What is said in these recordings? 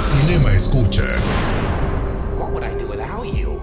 Cinema Escucha. What would I do without you?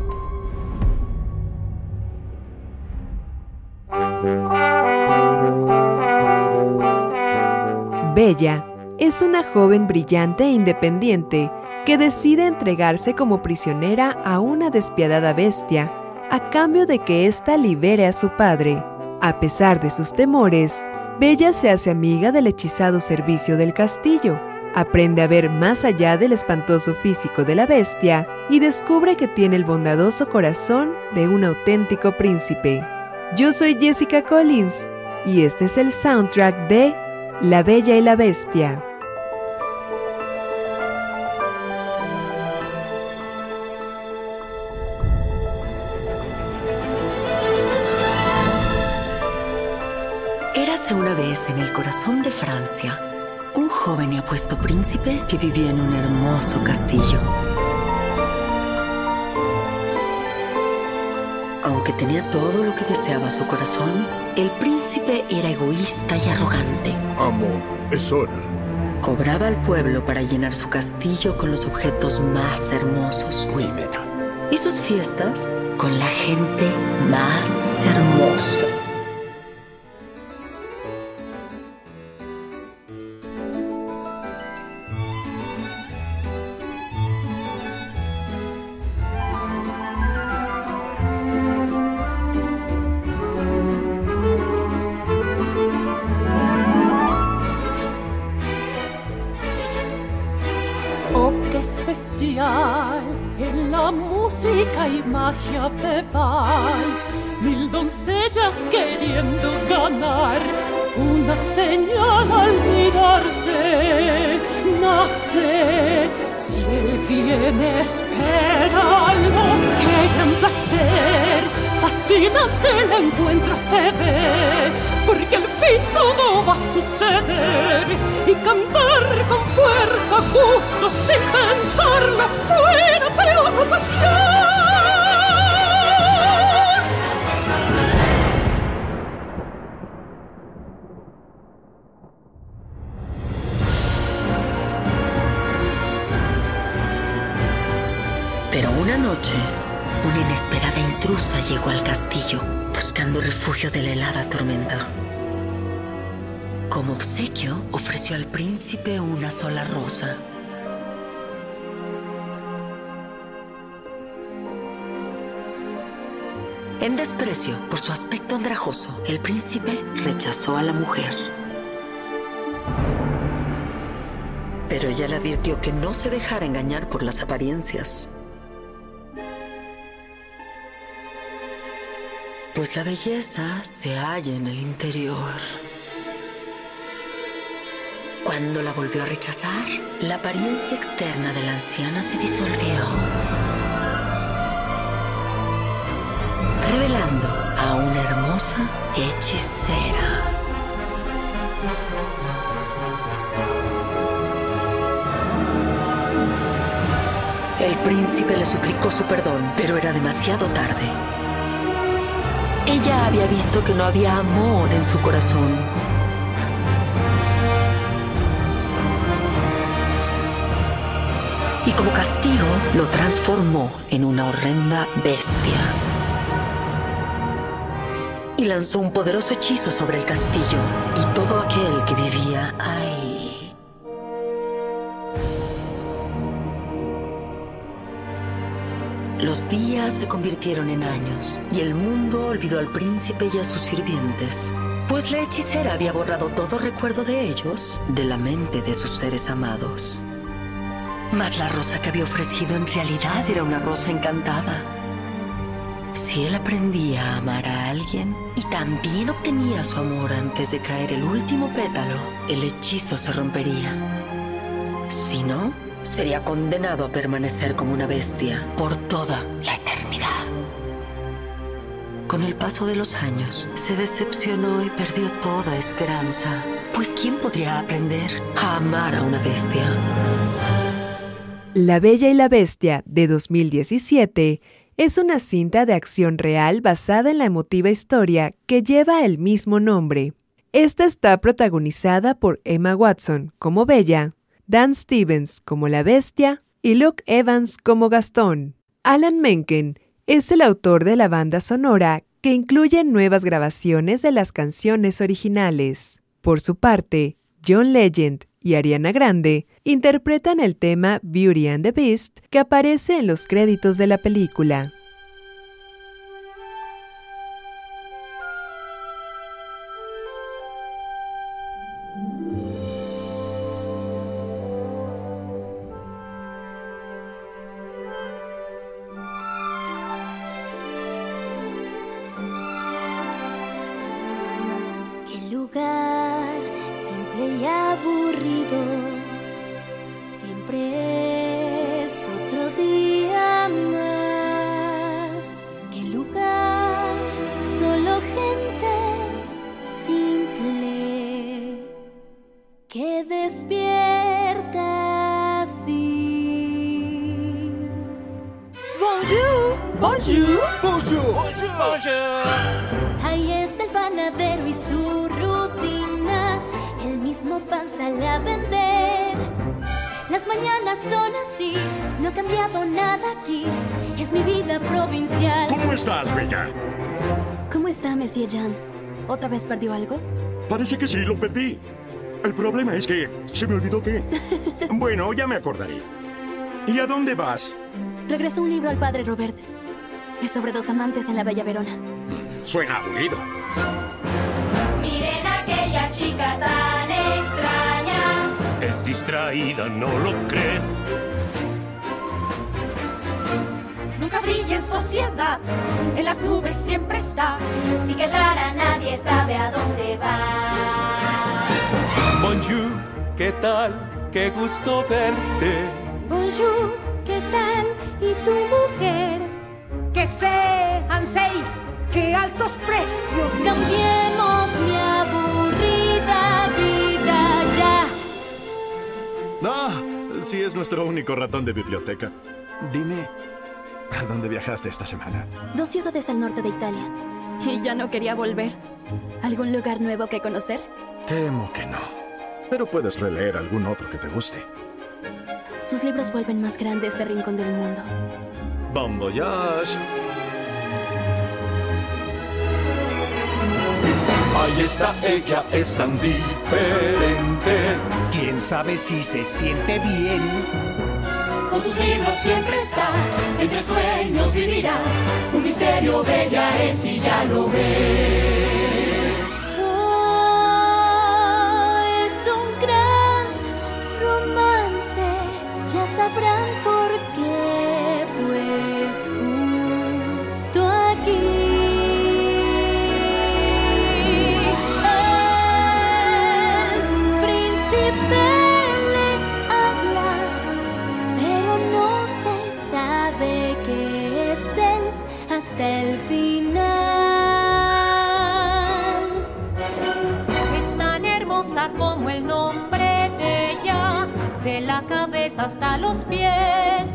Bella es una joven brillante e independiente que decide entregarse como prisionera a una despiadada bestia a cambio de que ésta libere a su padre. A pesar de sus temores, Bella se hace amiga del hechizado servicio del castillo, aprende a ver más allá del espantoso físico de la bestia y descubre que tiene el bondadoso corazón de un auténtico príncipe. Yo soy Jessica Collins y este es el soundtrack de La Bella y la Bestia. Érase una vez en el corazón de Francia un joven y apuesto príncipe que vivía en un hermoso castillo. Aunque tenía todo lo que deseaba su corazón, el príncipe era egoísta y arrogante. Amo, es hora. Cobraba al pueblo para llenar su castillo con los objetos más hermosos y sus fiestas con la gente más hermosa. Fascinante el encuentro se ve, porque al fin todo va a suceder. Y cantar con fuerza justo sin pensarlo fuera al príncipe una sola rosa. En desprecio por su aspecto andrajoso, el príncipe rechazó a la mujer. Pero ella le advirtió que no se dejara engañar por las apariencias. Pues la belleza se halla en el interior. Cuando la volvió a rechazar, la apariencia externa de la anciana se disolvió, revelando a una hermosa hechicera. El príncipe le suplicó su perdón, pero era demasiado tarde. Ella había visto que no había amor en su corazón. Y como castigo lo transformó en una horrenda bestia. Y lanzó un poderoso hechizo sobre el castillo y todo aquel que vivía ahí. Los días se convirtieron en años y el mundo olvidó al príncipe y a sus sirvientes, pues la hechicera había borrado todo recuerdo de ellos de la mente de sus seres amados. Mas la rosa que había ofrecido en realidad era una rosa encantada. Si él aprendía a amar a alguien y también obtenía su amor antes de caer el último pétalo, el hechizo se rompería. Si no, sería condenado a permanecer como una bestia por toda la eternidad. Con el paso de los años, se decepcionó y perdió toda esperanza. Pues ¿quién podría aprender a amar a una bestia? La Bella y la Bestia de 2017 es una cinta de acción real basada en la emotiva historia que lleva el mismo nombre. Esta está protagonizada por Emma Watson como Bella, Dan Stevens como la Bestia y Luke Evans como Gastón. Alan Menken es el autor de la banda sonora que incluye nuevas grabaciones de las canciones originales. Por su parte, John Legend y Ariana Grande interpretan el tema Beauty and the Beast que aparece en los créditos de la película. Nada aquí. Es mi vida provincial. ¿Cómo estás, Bella? ¿Cómo está, Monsieur Jean? ¿Otra vez perdió algo? Parece que sí, lo perdí. El problema es que se me olvidó qué. bueno, ya me acordaré. ¿Y a dónde vas? Regresó un libro al padre Robert. Es sobre dos amantes en la Bella Verona. Suena aburrido. Miren aquella chica tan extraña. Es distraída, ¿no lo crees? Nunca brilla en sociedad, en las nubes siempre está. Si que rara nadie sabe a dónde va. Bonjour, ¿qué tal? Qué gusto verte. Bonjour, ¿qué tal? ¿Y tu mujer? Que sean seis, que altos precios. Cambiemos mi aburrida vida ya. Ah, sí es nuestro único ratón de biblioteca. Dime, ¿a dónde viajaste esta semana? Dos ciudades al norte de Italia. Y ya no quería volver. ¿Algún lugar nuevo que conocer? Temo que no. Pero puedes releer algún otro que te guste. Sus libros vuelven más grande este rincón del mundo. Bon voyage. Ahí está ella, es tan diferente. ¿Quién sabe si se siente bien? Con sus libros siempre está, entre sueños vivirá. Un misterio bella es y ya lo ves. Cabeza hasta los pies.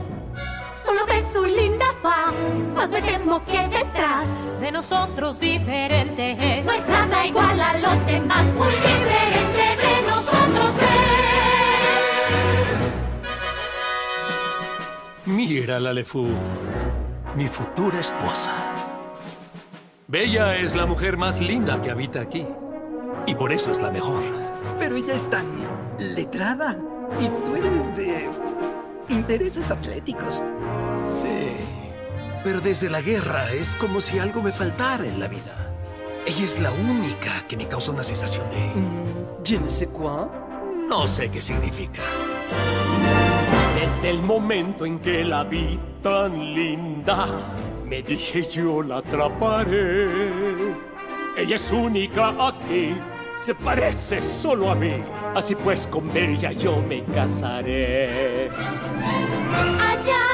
Solo ves su linda faz, más me temo que detrás de nosotros diferente es. No es nada igual a los demás, muy diferente de nosotros es. Mírala, Lefou. Mi futura esposa. Bella es la mujer más linda que habita aquí. Y por eso es la mejor. Pero ella es tan letrada. Y tú eres de intereses atléticos. Sí. Pero desde la guerra es como si algo me faltara en la vida. Ella es la única que me causa una sensación de... Je ne sais quoi. No sé qué significa. Desde el momento en que la vi tan linda, me dije yo la atraparé. Ella es única aquí, se parece solo a mí. Así pues con ella yo me casaré. Allá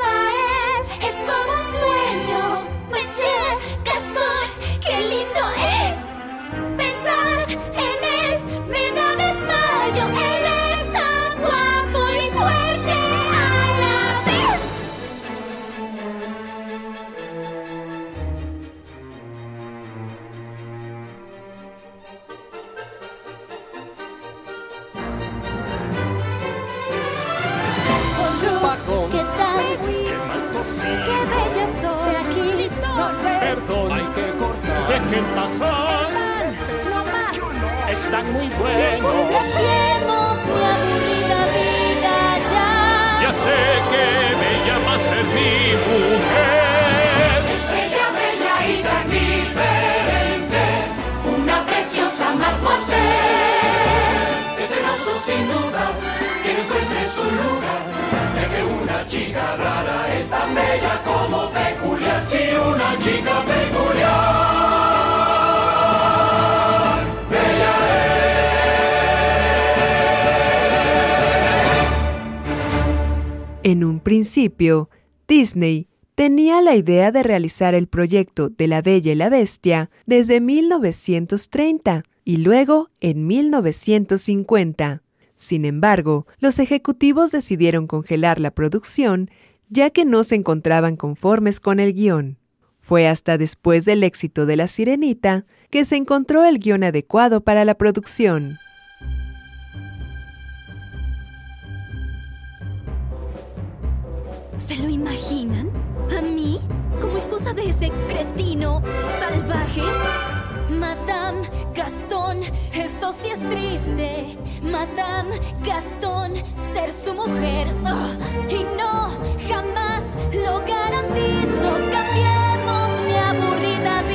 va él, es como un sueño. Pues Monsieur Gascón, qué lindo es pensar en Perdón, hay que cortar. Dejen pasar. No más. Están muy buenos. Cambiemos mi aburrida vida ya. Ya sé que me llama a ser mi mujer. Es ella bella y tan diferente. Una preciosa mademoiselle. Es hermoso sin duda que no encuentre su lugar. Ya que una chica rara es tan bella como peculiar. En un principio, Disney tenía la idea de realizar el proyecto de La Bella y la Bestia desde 1930 y luego en 1950. Sin embargo, los ejecutivos decidieron congelar la producción ya que no se encontraban conformes con el guion. Fue hasta después del éxito de La Sirenita que se encontró el guion adecuado para la producción. ¿Se lo imaginan? ¿A mí? ¿Como esposa de ese cretino salvaje? Madame Gastón, eso sí es triste. Madame Gastón, ser su mujer. Ah, y no, jamás lo garantizo. Cambiemos mi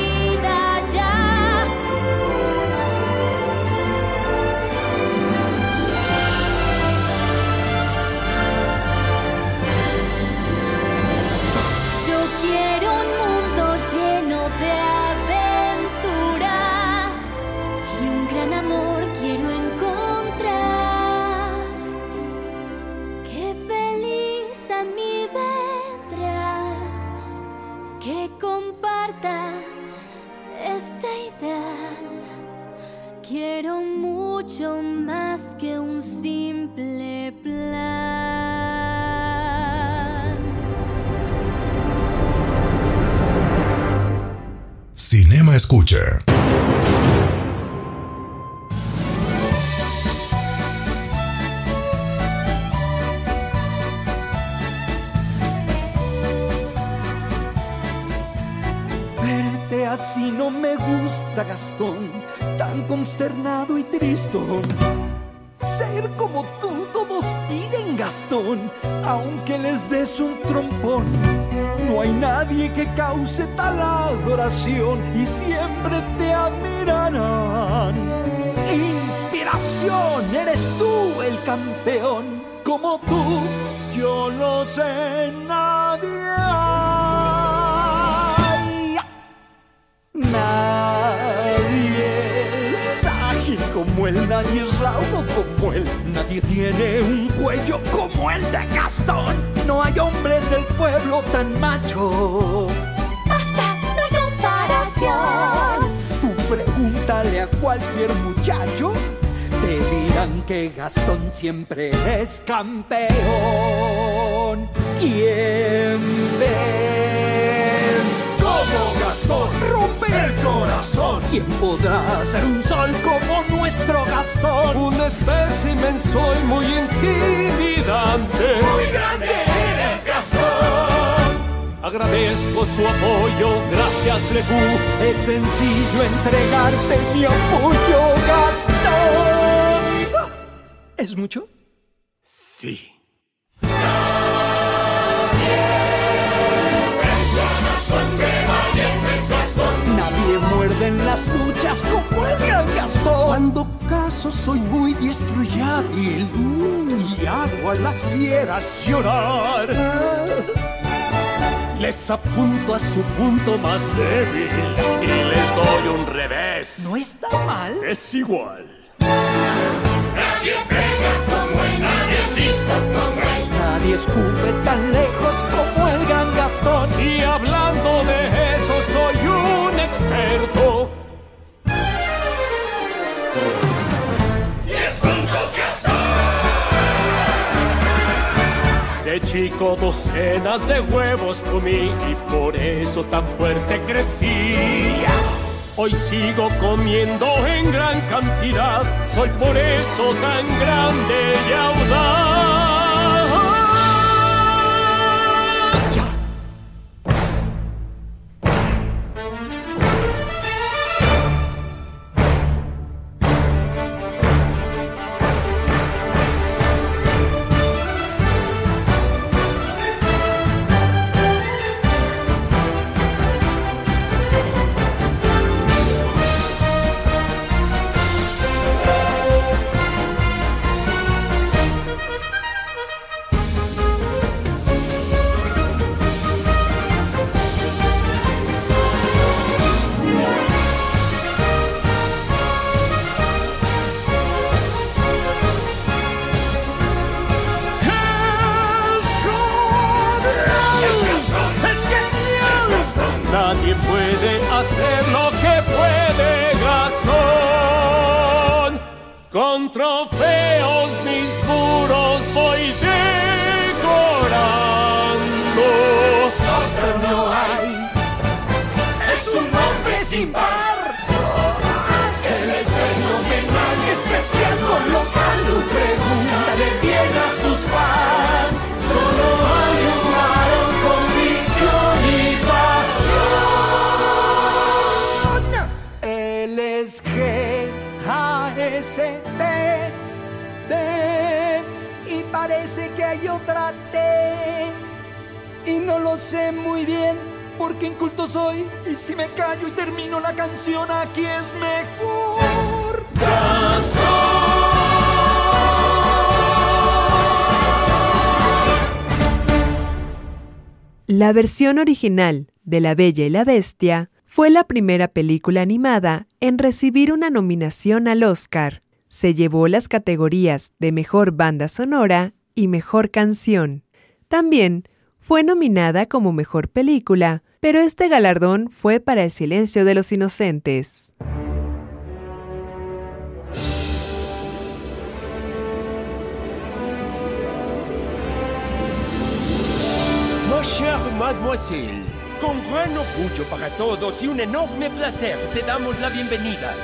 Escucha. Verte así no me gusta, Gastón, tan consternado y tristón. Ser como tú, todos piden, Gastón, aunque les des un trompón. Nadie que cause tal adoración y siempre te admirarán. Inspiración, eres tú el campeón, como tú, yo lo sé, él, nadie es raudo como él, nadie tiene un cuello como el de Gastón. No hay hombre en el pueblo tan macho. Basta, no hay comparación. Tú pregúntale a cualquier muchacho, te dirán que Gastón siempre es campeón. ¿Quién ves? Como Gastón, rompe el corazón. ¿Quién podrá ser un sol como nuestro Gastón? Un espécimen soy muy intimidante. Muy grande eres Gastón. Agradezco su apoyo, gracias Lefou. Es sencillo entregarte mi apoyo, Gastón. ¿Es mucho? Sí. Las luchas como el gran Gastón. Cuando caso soy muy diestro y hábil y hago a las fieras llorar. Les apunto a su punto más débil y les doy un revés. No está mal. Es igual. Nadie pega como él, nadie es visto como él. Nadie escupe tan lejos como el gran Gastón. Y hablando de chico docenas de huevos comí y por eso tan fuerte crecí. Hoy sigo comiendo en gran cantidad, soy por eso tan grande y audaz. Nadie puede hacer lo que puede Gastón. Con trofeos mis muros voy decorando. Otro no hay. Es un hombre sin par. Él es fenomenal, especial, colosal. Tú pregúntale bien a sus fans. Parece que hay otra T y no lo sé muy bien porque inculto soy y si me callo y termino la canción aquí es mejor. La versión original de La Bella y la Bestia fue la primera película animada en recibir una nominación al Oscar. Se llevó las categorías de Mejor Banda Sonora y Mejor Canción. También fue nominada como Mejor Película, pero este galardón fue para El Silencio de los Inocentes. Mademoiselle, con gran orgullo para todos y un enorme placer te damos la bienvenida.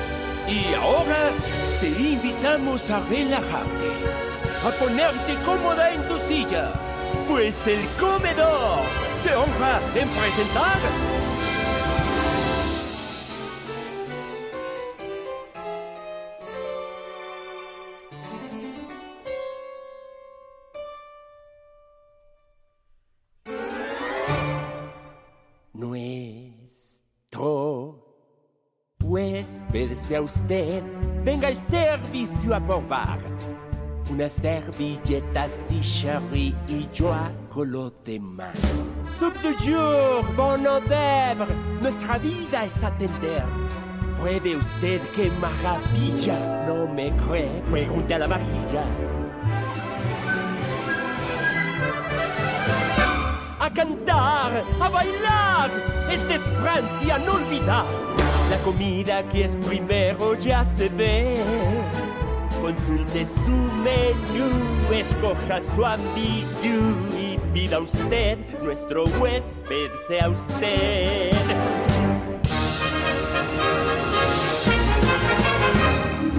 Y ahora te invitamos a relajarte, a ponerte cómoda en tu silla, pues el comedor se honra en presentar huésped sea usted. Venga el servicio a probar. Unas servilletas y sherry y yo hago lo demás. Soup de jour, bon hors Nuestra vida es atender. ¿Puede usted qué maravilla? ¿No me cree? Pregunte a la vajilla. a cantar, a bailar. Esta es Francia, no olvidar. La comida que es primero ya se ve. Consulte su menú, escoja su ambigu y pida usted, nuestro huésped sea usted.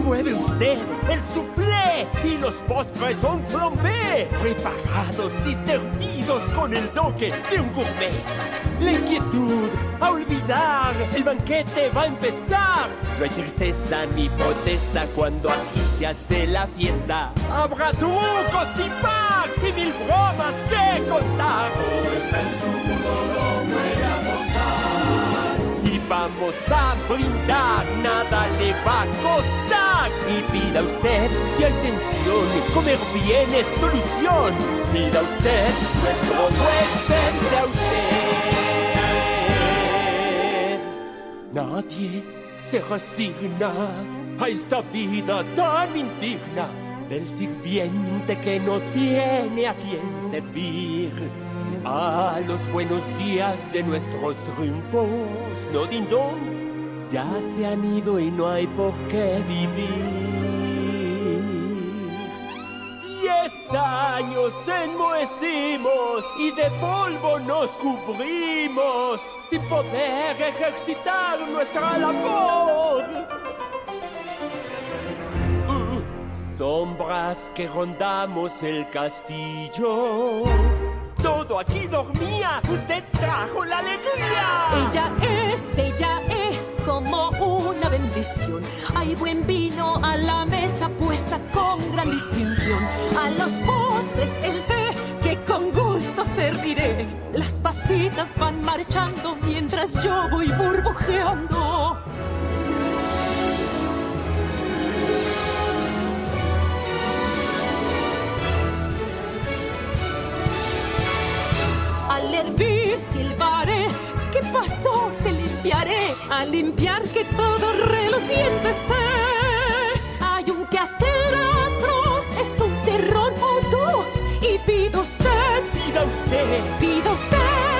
Usted el soufflé y los postres son flambé, preparados y servidos con el toque de un gourmet. La inquietud a olvidar, el banquete va a empezar. No hay tristeza ni protesta cuando aquí se hace la fiesta. Habrá trucos y y mil bromas que contar. Todo está en su mundo, no puede apostar. Y vamos a brindar, nada le va a costar. Y pida usted, si hay tensión, comer bien es solución. Pida usted, nuestro huésped sea usted. Nadie se resigna a esta vida tan indigna del sirviente que no tiene a quien servir. A los buenos días de nuestros triunfos, no dindón, ya se han ido y no hay por qué vivir. Diez años enmohecimos y de polvo nos cubrimos sin poder ejercitar nuestra labor. Uh, sombras que rondamos el castillo. Todo aquí dormía, usted trajo la alegría. Ella es, ella es como una bendición. Hay buen vino a la mesa puesta con gran distinción. A los postres el té que con gusto serviré. Las tacitas van marchando mientras yo voy burbujeando. Al hervir silbaré, ¿qué pasó? Te limpiaré, a limpiar que todo reluciente esté. Hay un quehacer atroz, es un terror o dos, y pido usted, Pida usted, pida usted.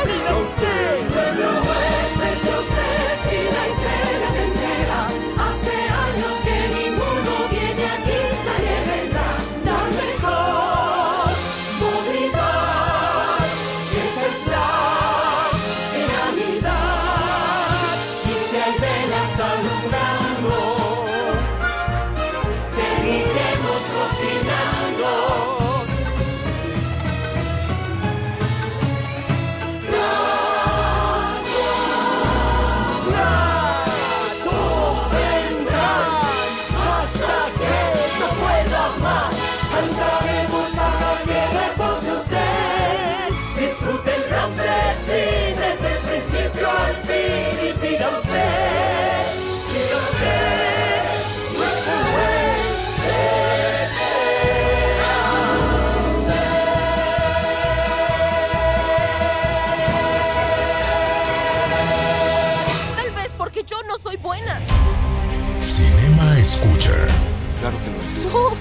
No,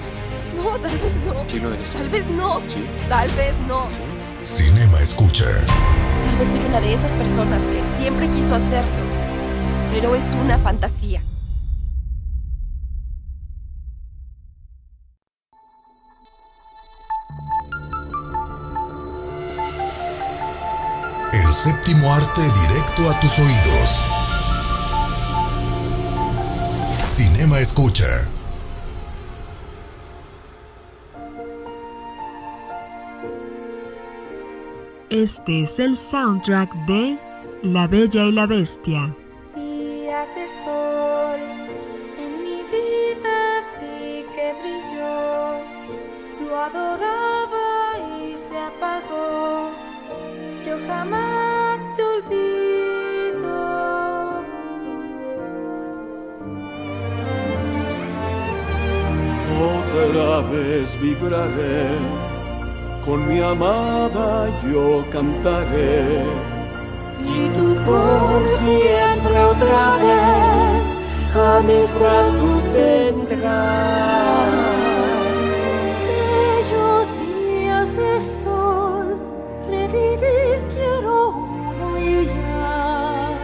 no, tal vez no. Sí lo eres. Tal vez no. Sí. Tal vez no. Cinema Escucha. Tal vez soy una de esas personas que siempre quiso hacerlo, pero es una fantasía. El séptimo arte directo a tus oídos. Cinema Escucha. Este es el soundtrack de La Bella y la Bestia. Días de sol en mi vida vi que brilló, lo adoraba Otra vez vibraré, con mi amada yo cantaré. Y tú por siempre otra vez a mis brazos vendrás. Bellos días de sol, revivir quiero uno y ya.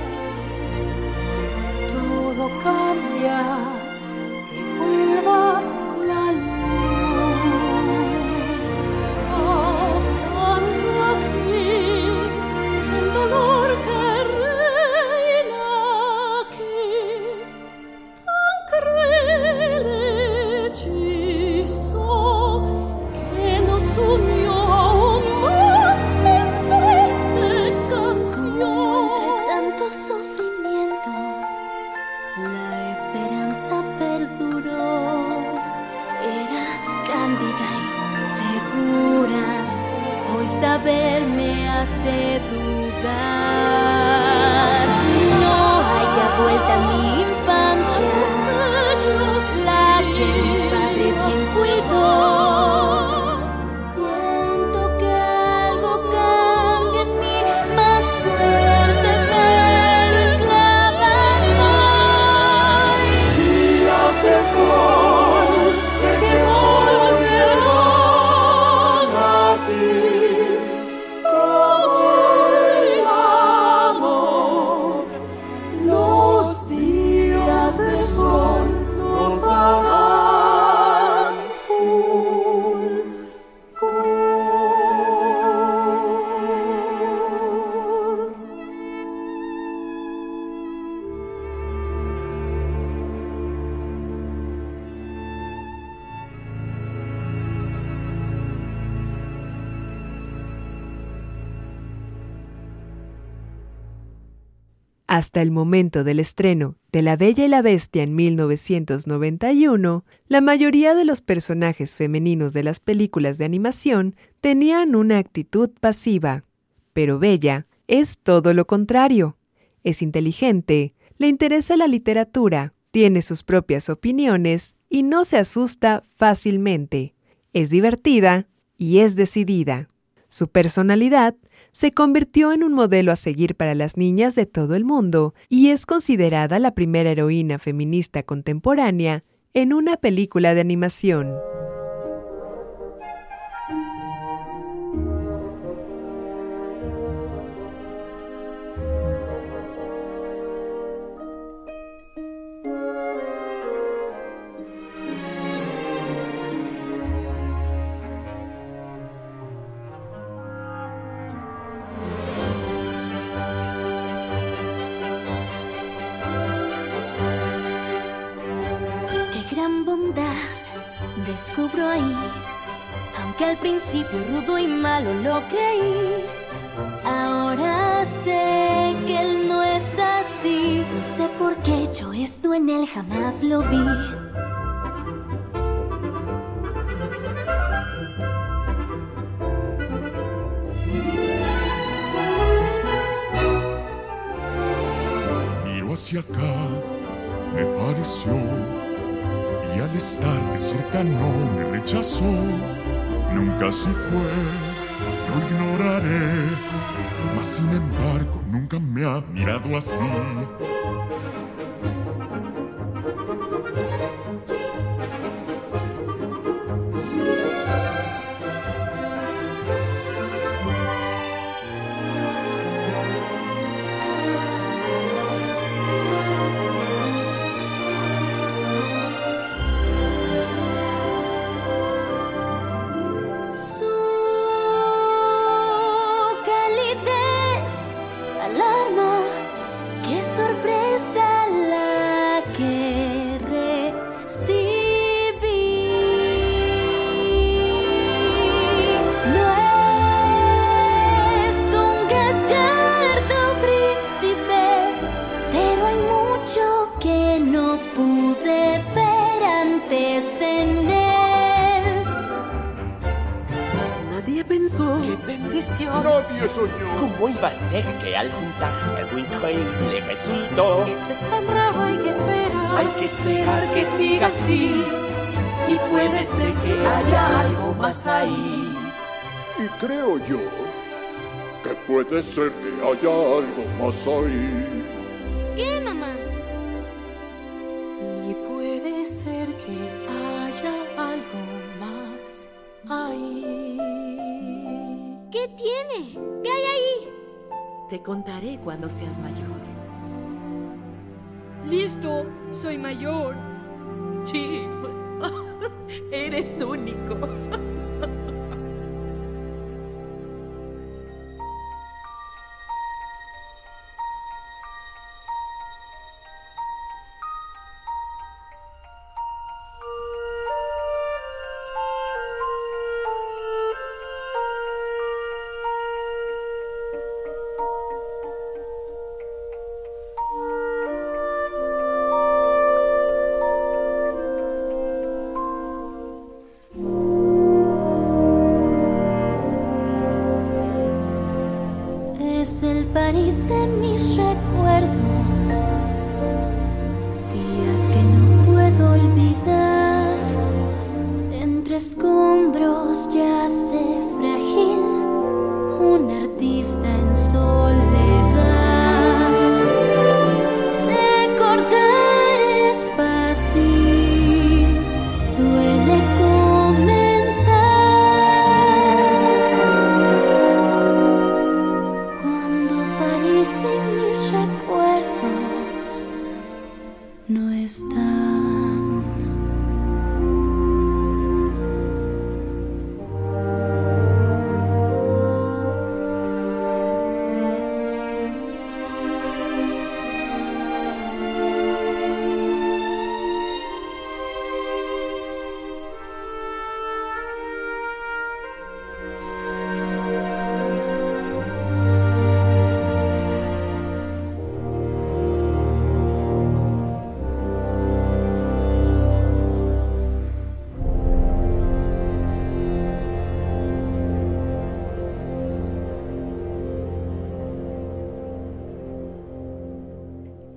Todo cambia segura. Hoy saber me hace dudar. No haya vuelta a mi Hasta el momento del estreno de La Bella y la Bestia en 1991, la mayoría de los personajes femeninos de las películas de animación tenían una actitud pasiva. Pero Bella es todo lo contrario. Es inteligente, le interesa la literatura, tiene sus propias opiniones y no se asusta fácilmente. Es divertida y es decidida. Su personalidad se convirtió en un modelo a seguir para las niñas de todo el mundo y es considerada la primera heroína feminista contemporánea en una película de animación. Principio rudo y malo lo creí. Ahora sé que él no es así, no sé por qué yo esto en él jamás lo vi. Miro hacia acá, me pareció, y al estar de cerca no me rechazó. Nunca se fue, lo ignoraré, mas sin embargo nunca me ha mirado así. Yo que puede ser que haya algo más ahí. ¿Qué, mamá? Y puede ser que haya algo más ahí. ¿Qué tiene? ¿Qué hay ahí? Te contaré cuando seas mayor. Listo, soy mayor. Chip, eres único.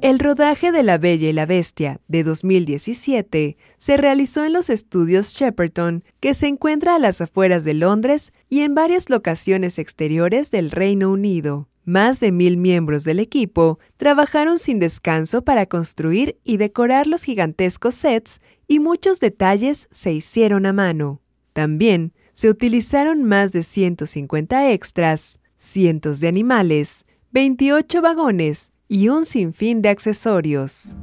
El rodaje de La Bella y la Bestia de 2017 se realizó en los estudios Shepperton, que se encuentra a las afueras de Londres y en varias locaciones exteriores del Reino Unido. Más de mil miembros del equipo trabajaron sin descanso para construir y decorar los gigantescos sets y muchos detalles se hicieron a mano. También se utilizaron más de 150 extras, cientos de animales, 28 vagones y un sinfín de accesorios.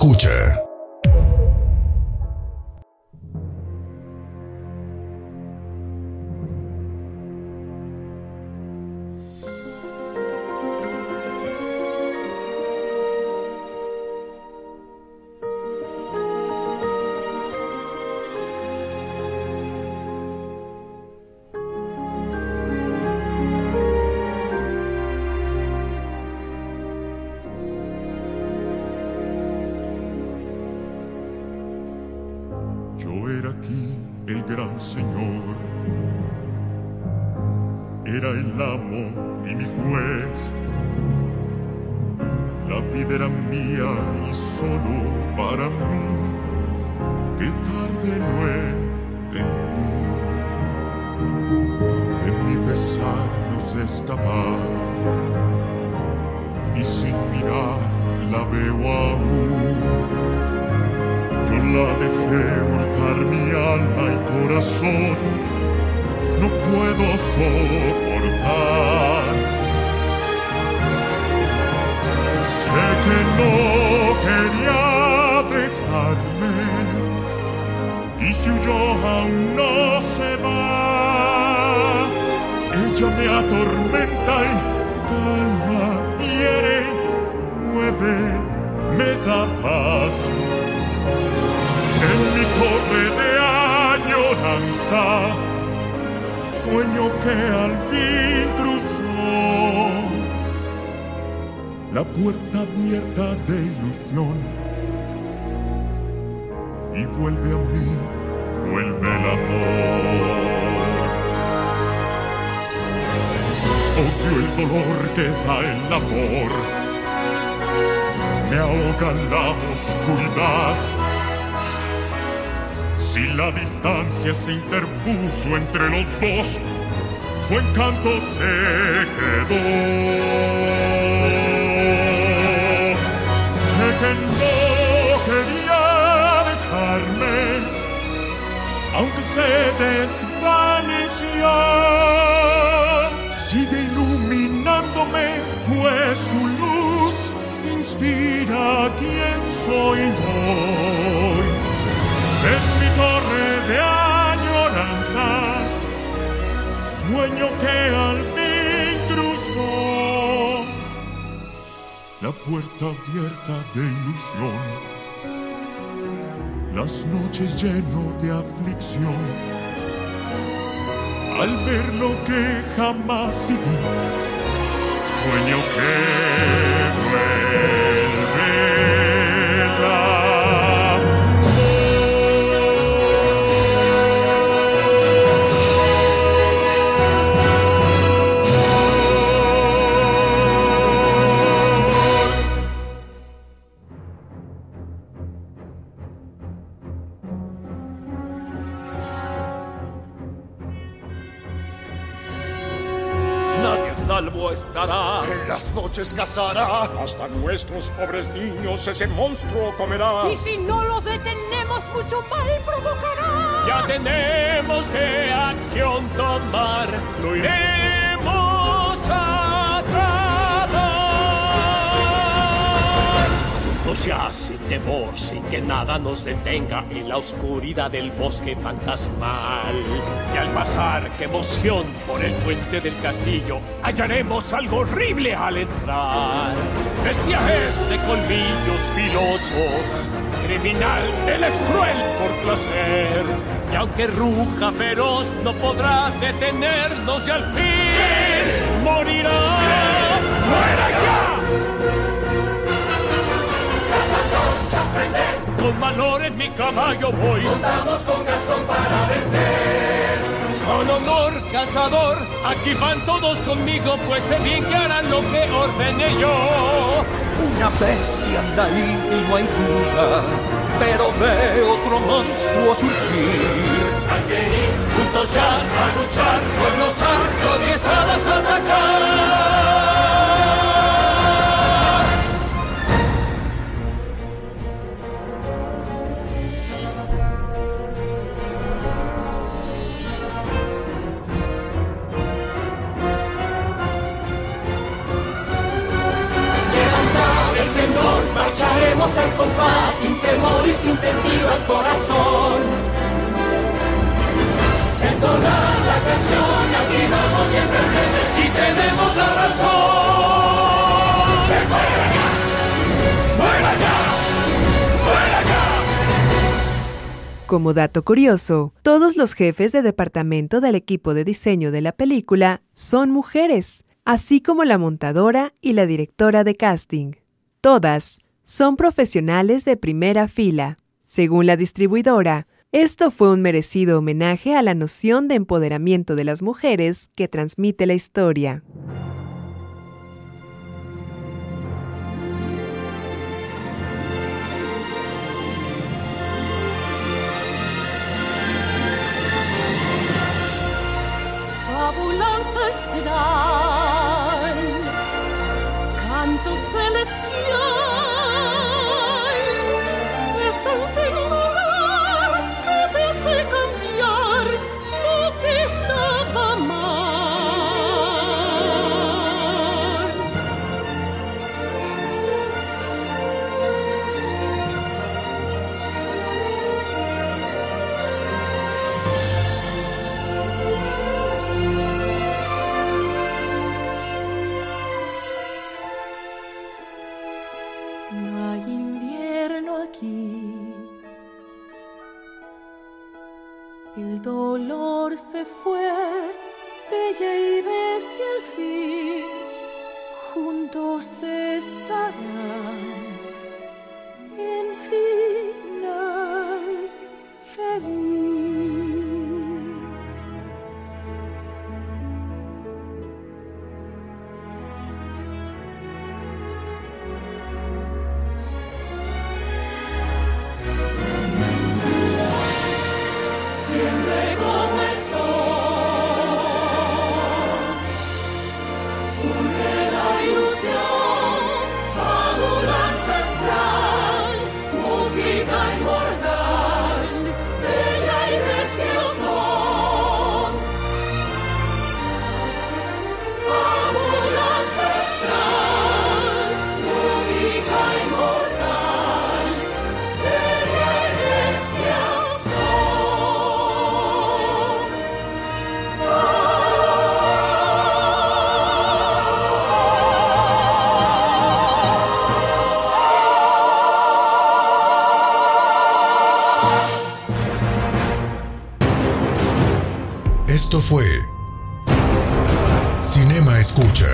Escucha. Era el amo y mi juez. La vida era mía y solo para mí. Qué tarde lo entendí. De mi pesar no sé escapar. Y sin mirar la veo aún. Yo la dejé mi alma y corazón. No puedo soportar. Sé que no quería dejarme. Y si huyó aún no se va. Ella me atormenta y calma, hiere, mueve, me da paz. Torre de añoranza, sueño que al fin cruzó la puerta abierta de ilusión y vuelve a mí, vuelve el amor. Odio el dolor que da el amor, me ahoga la oscuridad. Si la distancia se interpuso entre los dos, su encanto se quedó. Sé que no quería dejarme, aunque se desvaneció. Sigue iluminándome, pues su luz inspira quién soy hoy. Torre de añoranza, sueño que al fin cruzó la puerta abierta de ilusión, las noches lleno de aflicción, al ver lo que jamás viví, sueño que vuelve salvo estará. En las noches cazará. Hasta nuestros pobres niños ese monstruo comerá. Y si no lo detenemos, mucho mal provocará. Ya tenemos que acción tomar. Lo iremos Ya sin temor, sin que nada nos detenga en la oscuridad del bosque fantasmal. Y al pasar, qué emoción, por el puente del castillo, hallaremos algo horrible al entrar. Bestiajes de colmillos filosos, criminal, él es cruel por placer. Y aunque ruja feroz, no podrá detenernos y al fin morirá. ¡Muera ya! Con valor en mi caballo voy. Contamos con Gastón para vencer. Con honor, cazador, aquí van todos conmigo, pues sé bien que harán lo que ordene yo. Una bestia anda ahí y no hay duda, pero ve otro monstruo surgir. Hay que ir juntos ya a luchar con los arcos y espadas a atacar. Como dato curioso, todos los jefes de departamento del equipo de diseño de la película son mujeres, así como la montadora y la directora de casting. Todas son profesionales de primera fila. Según la distribuidora, esto fue un merecido homenaje a la noción de empoderamiento de las mujeres que transmite la historia. Fue Cinema Escucha.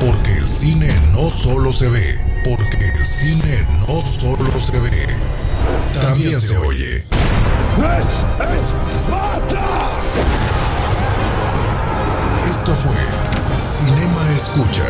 Porque el cine no solo se ve, porque el cine no solo se ve, también se oye. ¡Es Esparta! Esto fue Cinema Escucha.